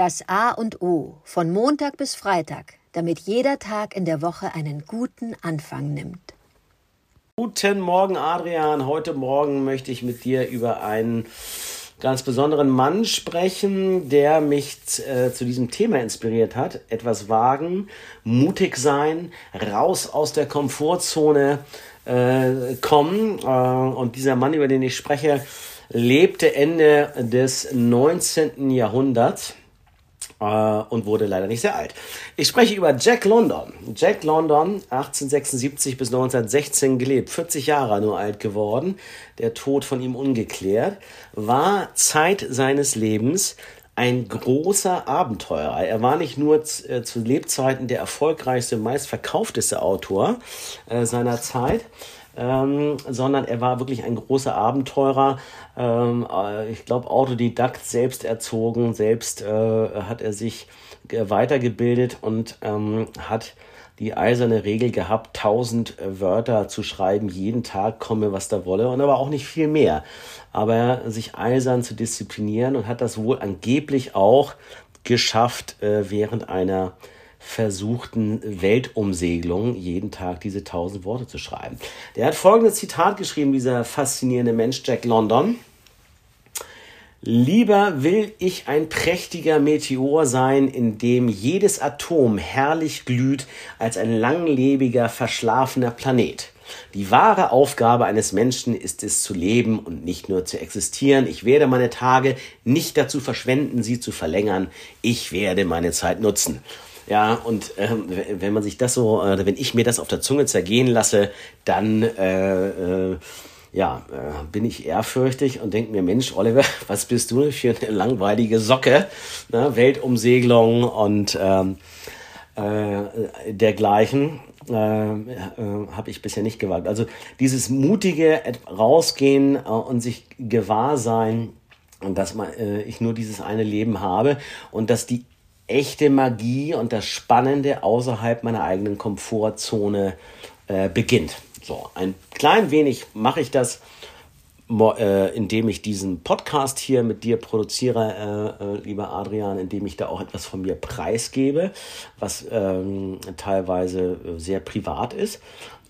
Das A und O von Montag bis Freitag, damit jeder Tag in der Woche einen guten Anfang nimmt. Guten Morgen, Adrian. Heute Morgen möchte ich mit dir über einen ganz besonderen Mann sprechen, der mich äh, zu diesem Thema inspiriert hat. Etwas wagen, mutig sein, raus aus der Komfortzone äh, kommen. Äh, und dieser Mann, über den ich spreche, lebte Ende des 19. Jahrhunderts und wurde leider nicht sehr alt. Ich spreche über Jack London. Jack London, 1876 bis 1916 gelebt, 40 Jahre nur alt geworden, der Tod von ihm ungeklärt, war Zeit seines Lebens ein großer Abenteurer. Er war nicht nur äh, zu Lebzeiten der erfolgreichste, meistverkaufteste Autor äh, seiner Zeit, ähm, sondern er war wirklich ein großer Abenteurer. Ähm, äh, ich glaube, Autodidakt, selbst erzogen, selbst äh, hat er sich weitergebildet und ähm, hat die eiserne Regel gehabt, tausend Wörter zu schreiben, jeden Tag komme, was da wolle, und aber auch nicht viel mehr. Aber sich eisern zu disziplinieren und hat das wohl angeblich auch geschafft, äh, während einer versuchten Weltumsegelung jeden Tag diese tausend Worte zu schreiben. Der hat folgendes Zitat geschrieben, dieser faszinierende Mensch Jack London. Lieber will ich ein prächtiger Meteor sein, in dem jedes Atom herrlich glüht, als ein langlebiger, verschlafener Planet. Die wahre Aufgabe eines Menschen ist es zu leben und nicht nur zu existieren. Ich werde meine Tage nicht dazu verschwenden, sie zu verlängern. Ich werde meine Zeit nutzen. Ja, und ähm, wenn man sich das so, äh, wenn ich mir das auf der Zunge zergehen lasse, dann äh, äh, ja, äh, bin ich ehrfürchtig und denke mir, Mensch, Oliver, was bist du für eine langweilige Socke? Ne? Weltumsegelung und ähm, äh, dergleichen äh, äh, habe ich bisher nicht gewagt. Also dieses mutige Rausgehen äh, und sich gewahr sein, dass man, äh, ich nur dieses eine Leben habe und dass die echte Magie und das Spannende außerhalb meiner eigenen Komfortzone äh, beginnt. So, ein klein wenig mache ich das, äh, indem ich diesen Podcast hier mit dir produziere, äh, äh, lieber Adrian, indem ich da auch etwas von mir preisgebe, was ähm, teilweise sehr privat ist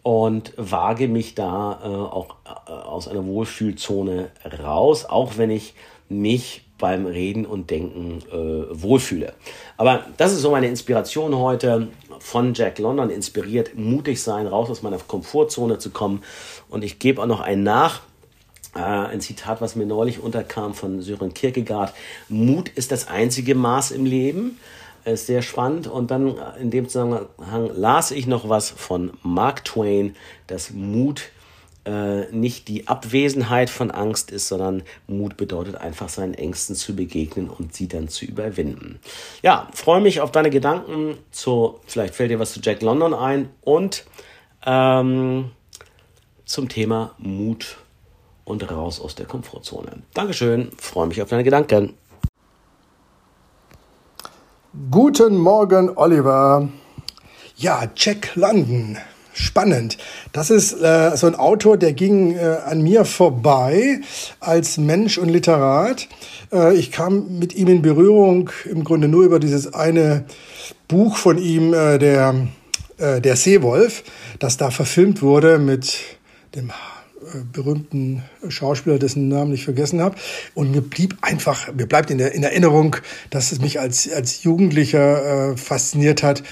und wage mich da äh, auch äh, aus einer Wohlfühlzone raus, auch wenn ich mich beim Reden und Denken äh, wohlfühle. Aber das ist so meine Inspiration heute von Jack London, inspiriert, mutig sein, raus aus meiner Komfortzone zu kommen. Und ich gebe auch noch einen nach. Äh, ein Zitat, was mir neulich unterkam von Sören Kierkegaard. Mut ist das einzige Maß im Leben. Ist sehr spannend. Und dann in dem Zusammenhang las ich noch was von Mark Twain, dass Mut äh, nicht die Abwesenheit von Angst ist, sondern Mut bedeutet einfach seinen Ängsten zu begegnen und sie dann zu überwinden. Ja, freue mich auf deine Gedanken zu, vielleicht fällt dir was zu Jack London ein und ähm, zum Thema Mut und raus aus der Komfortzone. Dankeschön, freue mich auf deine Gedanken. Guten Morgen, Oliver. Ja, Jack London spannend. Das ist äh, so ein Autor, der ging äh, an mir vorbei als Mensch und Literat. Äh, ich kam mit ihm in Berührung im Grunde nur über dieses eine Buch von ihm, äh, der, äh, der Seewolf, das da verfilmt wurde mit dem äh, berühmten Schauspieler, dessen Namen ich vergessen habe. Und mir blieb einfach, mir bleibt in, der, in Erinnerung, dass es mich als, als Jugendlicher äh, fasziniert hat,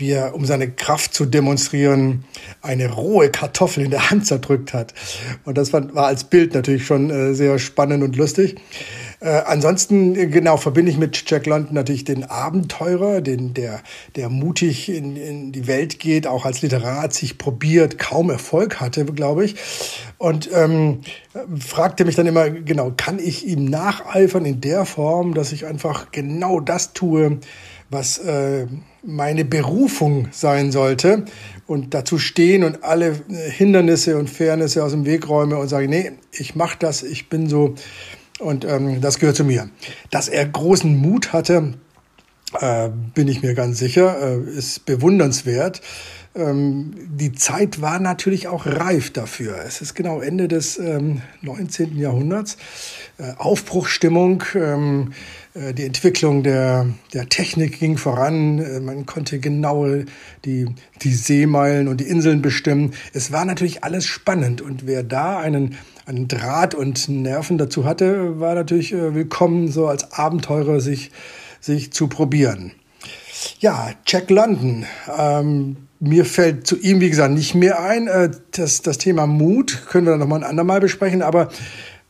wie er, um seine Kraft zu demonstrieren, eine rohe Kartoffel in der Hand zerdrückt hat. Und das war, war als Bild natürlich schon äh, sehr spannend und lustig. Äh, ansonsten, äh, genau, verbinde ich mit Jack London natürlich den Abenteurer, den, der, der mutig in, in die Welt geht, auch als Literat sich probiert, kaum Erfolg hatte, glaube ich. Und ähm, fragte mich dann immer, genau, kann ich ihm nacheifern in der Form, dass ich einfach genau das tue, was äh, meine Berufung sein sollte und dazu stehen und alle äh, Hindernisse und Fairnisse aus dem Weg räume und sage, nee, ich mache das, ich bin so und ähm, das gehört zu mir. Dass er großen Mut hatte, äh, bin ich mir ganz sicher, äh, ist bewundernswert. Ähm, die Zeit war natürlich auch reif dafür. Es ist genau Ende des ähm, 19. Jahrhunderts. Äh, Aufbruchstimmung, ähm, äh, die Entwicklung der, der Technik ging voran. Äh, man konnte genau die, die Seemeilen und die Inseln bestimmen. Es war natürlich alles spannend. Und wer da einen, einen Draht und Nerven dazu hatte, war natürlich äh, willkommen, so als Abenteurer sich, sich zu probieren. Ja, Jack London. Ähm, mir fällt zu ihm, wie gesagt, nicht mehr ein. Äh, das, das Thema Mut können wir dann nochmal ein andermal besprechen. Aber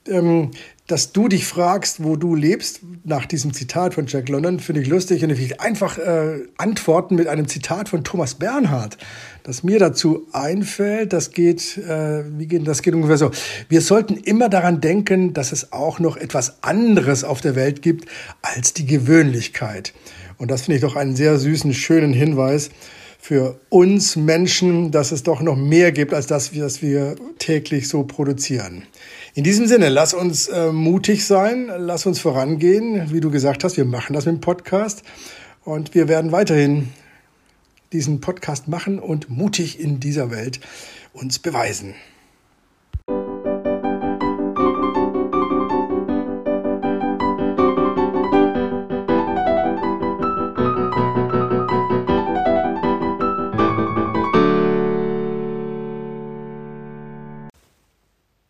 ähm, dass du dich fragst, wo du lebst, nach diesem Zitat von Jack London, finde ich lustig. Und ich will einfach äh, antworten mit einem Zitat von Thomas Bernhard, das mir dazu einfällt. Das geht, äh, wie geht, das geht ungefähr so. Wir sollten immer daran denken, dass es auch noch etwas anderes auf der Welt gibt als die Gewöhnlichkeit. Und das finde ich doch einen sehr süßen, schönen Hinweis für uns Menschen, dass es doch noch mehr gibt als das, was wir täglich so produzieren. In diesem Sinne, lass uns äh, mutig sein, lass uns vorangehen. Wie du gesagt hast, wir machen das mit dem Podcast und wir werden weiterhin diesen Podcast machen und mutig in dieser Welt uns beweisen.